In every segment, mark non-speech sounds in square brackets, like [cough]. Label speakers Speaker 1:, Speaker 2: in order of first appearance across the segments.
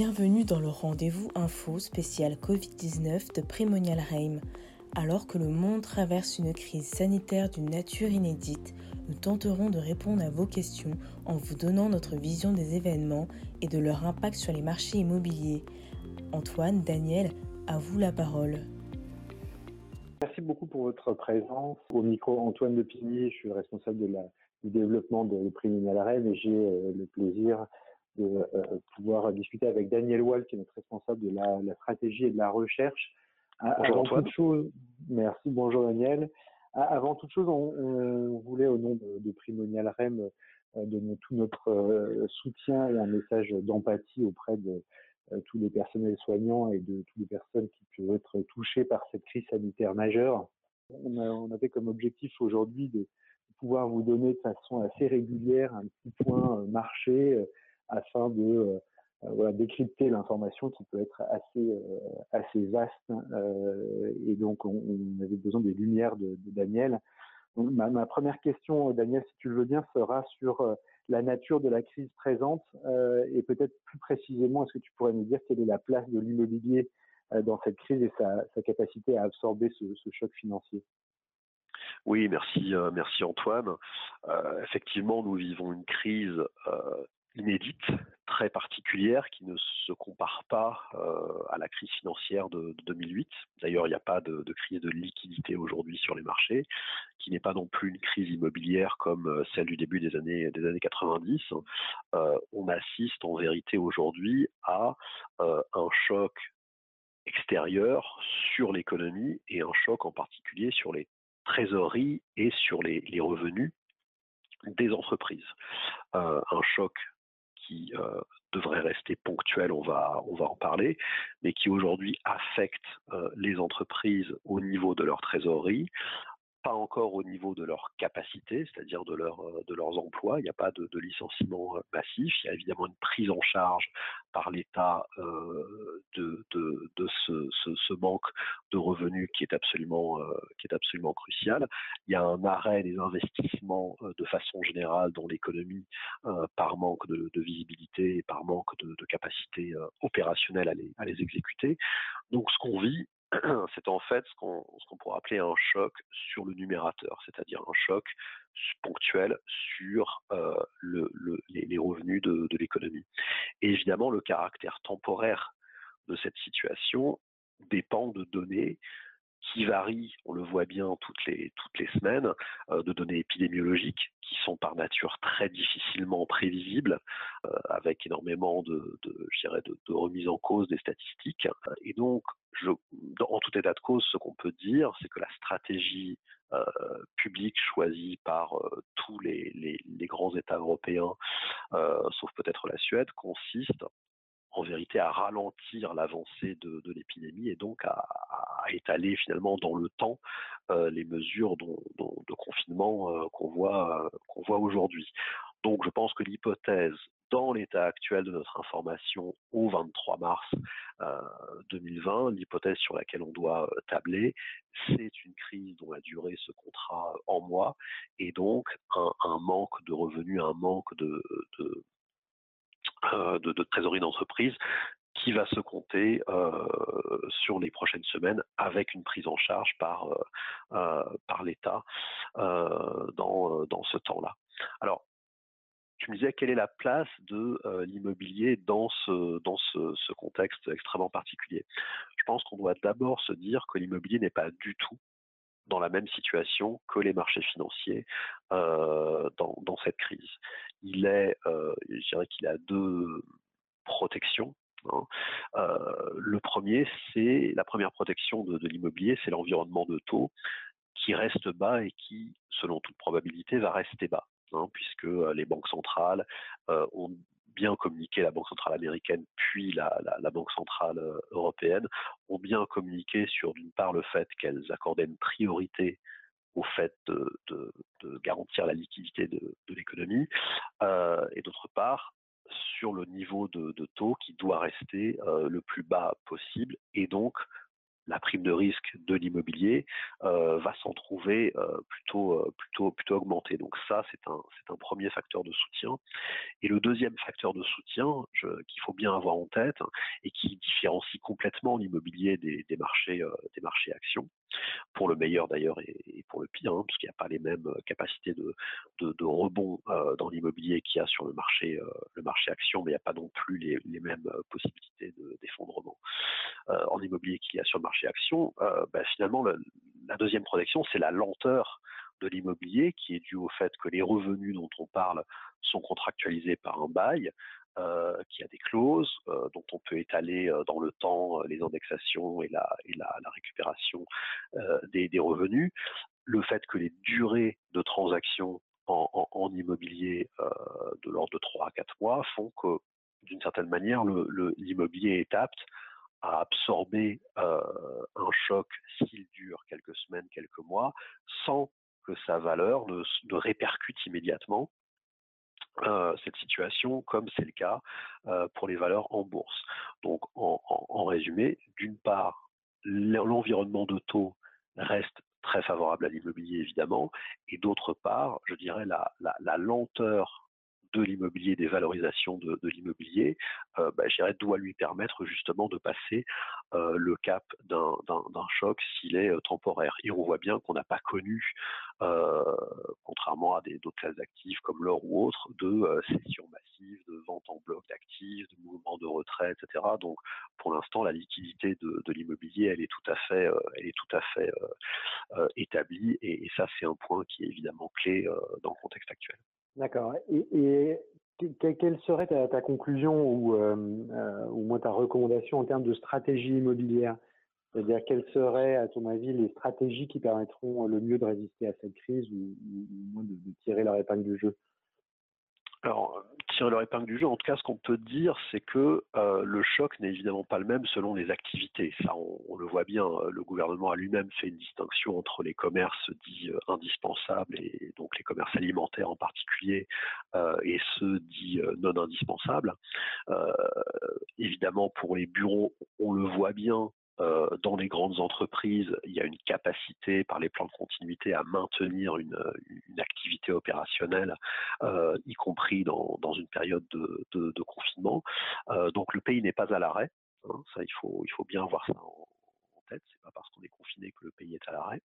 Speaker 1: Bienvenue dans le rendez-vous info spécial Covid-19 de Primonial Reim. Alors que le monde traverse une crise sanitaire d'une nature inédite, nous tenterons de répondre à vos questions en vous donnant notre vision des événements et de leur impact sur les marchés immobiliers. Antoine, Daniel, à vous la parole.
Speaker 2: Merci beaucoup pour votre présence. Au micro, Antoine de Pigny, je suis responsable du développement de Primonial Reim et j'ai euh, le plaisir de euh, pouvoir discuter avec Daniel Wall, qui est notre responsable de la, stratégie et de la recherche.
Speaker 3: Bonjour Avant toute
Speaker 2: chose, merci, bonjour Daniel. Avant toute chose, on, voulait au nom de, Primonial REM euh, donner tout notre euh, soutien et un message d'empathie auprès de tous les personnels soignants et de toutes les personnes qui peuvent être touchées par cette crise sanitaire majeure. On, on avait comme objectif aujourd'hui de pouvoir vous donner de façon assez régulière un petit point marché afin de euh, euh, décrypter l'information qui peut être assez euh, assez vaste et donc on, avait besoin des lumières de, Daniel. Ma, première question, Daniel, si tu le veux bien, sera sur la nature de la crise présente et peut-être plus précisément, est-ce que tu pourrais nous dire quelle est la place de l'immobilier dans cette crise et sa, capacité à absorber ce, choc financier?
Speaker 3: Oui, merci, merci Antoine. Effectivement, nous vivons une crise inédite, très particulière, qui ne se compare pas euh, à la crise financière de, 2008. D'ailleurs, il n'y a pas de, crise de liquidité aujourd'hui sur les marchés, qui n'est pas non plus une crise immobilière comme euh, celle du début des années, des années 90. Euh, on assiste en vérité aujourd'hui à un choc extérieur sur l'économie et un choc en particulier sur les trésoreries et sur les, revenus des entreprises. un choc qui euh, devrait rester ponctuel, on va, en parler, mais qui aujourd'hui affecte euh, les entreprises au niveau de leur trésorerie, pas encore au niveau de leur capacité, c'est-à-dire de, leur, euh, de leurs emplois. Il n'y a pas de, licenciement euh, massif. Il y a évidemment une prise en charge par l'État euh, de, de, de ce, ce, manque de revenus qui est absolument, qui est absolument crucial. Il y a un arrêt des investissements de façon générale dans l'économie par manque de, de, visibilité et par manque de capacité opérationnelle à les, à les exécuter. Donc ce qu'on vit, [clears throat] c'est en fait ce qu'on qu pourrait appeler un choc sur le numérateur, c'est-à-dire un choc ponctuel sur euh, le, le, les, les, revenus de, de l'économie. Et évidemment, le caractère temporaire de cette situation dépend de données qui varient, on le voit bien toutes les, toutes les semaines, euh, de données épidémiologiques qui sont par nature très difficilement prévisibles, euh, avec énormément de, je dirais, de, remise en cause des statistiques. Et donc, en tout état de cause, ce qu'on peut dire, c'est que la stratégie euh, publique choisie par tous les, les, grands États européens, sauf peut-être la Suède, consiste en vérité à ralentir l'avancée de, l'épidémie et donc à, étaler finalement dans le temps euh, les mesures de confinement euh, qu'on voit, euh, qu'on voit aujourd'hui. Donc je pense que l'hypothèse dans l'état actuel de notre information au 23 mars euh, 2020, l'hypothèse sur laquelle on doit tabler, c'est une crise dont la durée se comptera en mois et donc un, manque de revenus, un manque de, de, de trésorerie d'entreprise qui va se compter euh, sur les prochaines semaines avec une prise en charge par, euh, euh l'État euh, dans, ce temps-là. Alors, tu me disais quelle est la place de euh, l'immobilier dans ce contexte extrêmement particulier? Je pense qu'on doit d'abord se dire que l'immobilier n'est pas du tout dans la même situation que les marchés financiers euh, dans, cette crise. Il est, euh, je dirais qu'il a deux protections. Hein. Euh, le premier, c'est la première protection de, l'immobilier, c'est l'environnement de taux qui reste bas et qui, selon toute probabilité, va rester bas hein, puisque euh, les banques centrales ont bien communiqué, la Banque centrale américaine puis la, la, Banque centrale européenne ont bien communiqué sur d'une part le fait qu'elles accordaient une priorité au fait de, garantir la liquidité de, l'économie euh, et d'autre part sur le niveau de, taux qui doit rester euh, le plus bas possible et donc la prime de risque de l'immobilier va s'en trouver plutôt, plutôt, plutôt augmentée. Donc ça, c'est un, c'est un premier facteur de soutien. Et le deuxième facteur de soutien qu'il faut bien avoir en tête et qui différencie complètement l'immobilier des, des marchés, des marchés actions, pour le meilleur d'ailleurs et, pour le pire, hein, parce qu'il n'y a pas les mêmes euh, capacités de, rebond euh, dans l'immobilier qu'il y a sur le marché, euh, le marché action, mais il n'y a pas non plus les, mêmes possibilités d'effondrement en immobilier qu'il y a sur le marché action. Ben, finalement, la deuxième protection, c'est la lenteur de l'immobilier qui est due au fait que les revenus dont on parle sont contractualisés par un bail, qui a des clauses euh, dont on peut étaler euh, dans le temps les indexations et la, récupération des, revenus. Le fait que les durées de transactions en, immobilier de l'ordre de 3 à 4 mois font que, d'une certaine manière, l'immobilier est apte à absorber un choc s'il dure quelques semaines, quelques mois, sans que sa valeur ne répercute immédiatement euh, cette situation, comme c'est le cas euh, pour les valeurs en bourse. Donc, en, résumé, d'une part, l'environnement de taux reste très favorable à l'immobilier, évidemment, et d'autre part, je dirais, la, la lenteur de l'immobilier, des valorisations de, l'immobilier, euh, bah, doit lui permettre justement de passer euh, le cap d'un choc s'il est euh, temporaire. Et on voit bien qu'on n'a pas connu, euh, contrairement à d'autres classes d'actifs comme l'or ou autres, de cession massive, de vente en bloc d'actifs, de mouvements de retrait, etc. Donc pour l'instant, la liquidité de, l'immobilier, elle est tout à fait établie. et ça, c'est un point qui est évidemment clé dans le contexte actuel.
Speaker 2: D'accord. Et, quelle serait ta, conclusion ou, euh, euh, moins ta recommandation en termes de stratégie immobilière? C'est-à-dire quelles seraient, à ton avis, les stratégies qui permettront le mieux de résister à cette crise ou, ou moins de, de tirer leur épingle du jeu?
Speaker 3: Alors, tirer leur épingle du jeu, en tout cas, ce qu'on peut dire, c'est que euh, le choc n'est évidemment pas le même selon les activités. Ça, on, le voit bien. Euh, le gouvernement a lui-même fait une distinction entre les commerces dits euh, indispensables, et donc les commerces alimentaires en particulier, et ceux dits non indispensables. évidemment, pour les bureaux, on le voit bien, euh, dans les grandes entreprises, il y a une capacité par les plans de continuité à maintenir une, activité opérationnelle, euh, y compris dans, une période de, confinement. Euh, donc le pays n'est pas à l'arrêt. Hein, ça, il faut, bien avoir ça en, tête. C'est pas parce qu'on est confiné que le pays est à l'arrêt.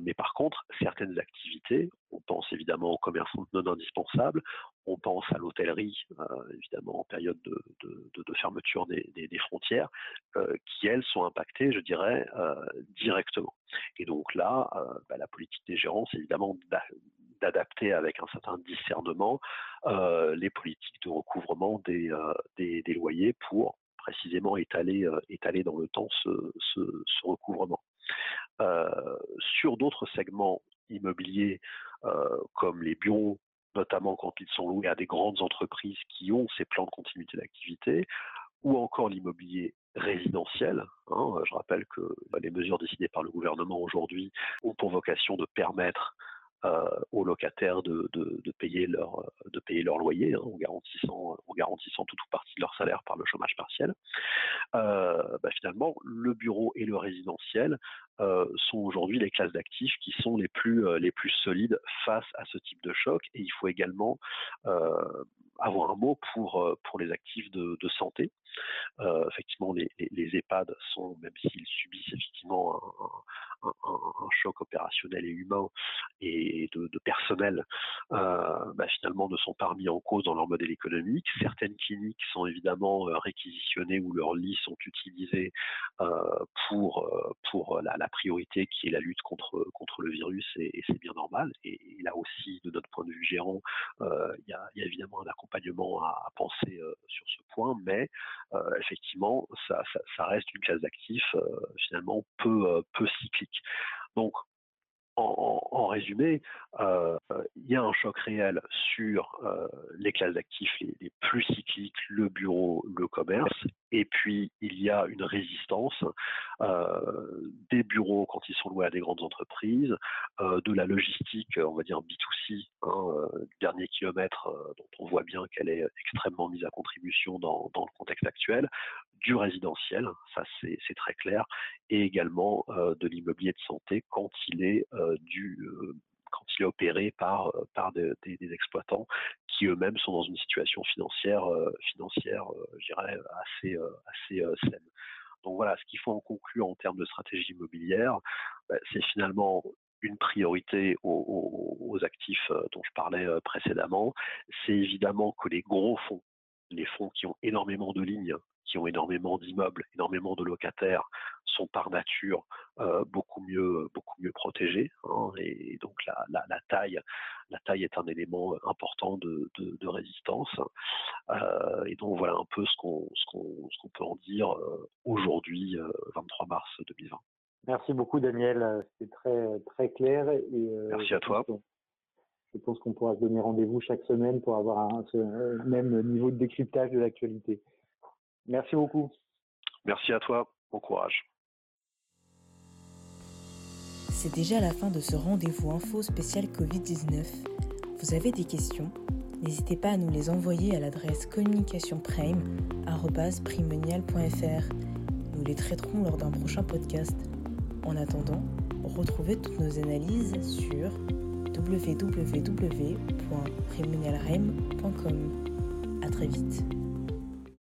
Speaker 3: mais par contre, certaines activités, on pense évidemment au commerce non indispensable, on pense à l'hôtellerie, évidemment en période de, fermeture des, frontières, qui elles sont impactées, je dirais, directement. Et donc là, bah, la politique des gérants, évidemment d'adapter avec un certain discernement les politiques de recouvrement des, loyers pour précisément étaler, étaler dans le temps ce, recouvrement. sur d'autres segments immobiliers comme les bureaux, notamment quand ils sont loués à des grandes entreprises qui ont ces plans de continuité d'activité, ou encore l'immobilier résidentiel. Hein, je rappelle que bah, les mesures décidées par le gouvernement aujourd'hui ont pour vocation de permettre euh, aux locataires de, payer leur loyer hein, en garantissant en toute ou partie de leur salaire par le chômage partiel. Euh, bah, finalement, le bureau et le résidentiel euh, sont aujourd'hui les classes d'actifs qui sont les plus les plus solides face à ce type de choc. Et il faut également avoir un mot pour pour les actifs de, santé. effectivement, les, EHPAD sont, même s'ils subissent effectivement un, choc opérationnel et humain et de, personnel euh, bah, finalement ne sont pas remis en cause dans leur modèle économique. Certaines cliniques sont évidemment euh, réquisitionnées ou leurs lits sont utilisés euh, pour, pour la, priorité qui est la lutte contre, contre le virus et, c'est bien normal. Et, là aussi, de notre point de vue gérant, il y, a, évidemment un accompagnement à, penser sur ce point, mais effectivement, ça, ça, reste une classe d'actifs finalement peu, peu cyclique. Donc, en, résumé, euh, il y a un choc réel sur euh, les classes d'actifs les, plus cycliques, le bureau, le commerce, et puis il y a une résistance euh, des bureaux quand ils sont loués à des grandes entreprises, de la logistique, on va dire B2C, hein, dernier kilomètre, dont on voit bien qu'elle est extrêmement mise à contribution dans le contexte actuel, du résidentiel, ça c'est très clair, et également de l'immobilier de santé quand il est du quand il est opéré par, par des, exploitants qui eux-mêmes sont dans une situation financière, financière je dirais, assez, assez saine. Donc voilà, ce qu'il faut en conclure en termes de stratégie immobilière, bah, c'est finalement une priorité aux, actifs euh, dont je parlais euh, précédemment. C'est évidemment que les gros fonds, les fonds qui ont énormément de lignes, qui ont énormément d'immeubles, énormément de locataires, sont par nature euh, beaucoup mieux beaucoup mieux protégés. Hein, et donc la, taille la taille est un élément important de, résistance. et donc voilà un peu ce qu'on ce peut en dire aujourd'hui, 23 mars 2020.
Speaker 2: Merci beaucoup Daniel, c'est très très clair. Et,
Speaker 3: Merci à toi.
Speaker 2: Je pense qu'on pourra se donner rendez-vous chaque semaine pour avoir un, ce même niveau de décryptage de l'actualité. Merci beaucoup.
Speaker 3: Merci à toi. Bon courage.
Speaker 1: C'est déjà la fin de ce rendez-vous info spécial Covid-19. Vous avez des questions? N'hésitez pas à nous les envoyer à l'adresse communicationprime.fr. Nous les traiterons lors d'un prochain podcast. En attendant, retrouvez toutes nos analyses sur www.primonialrem.com. À très vite.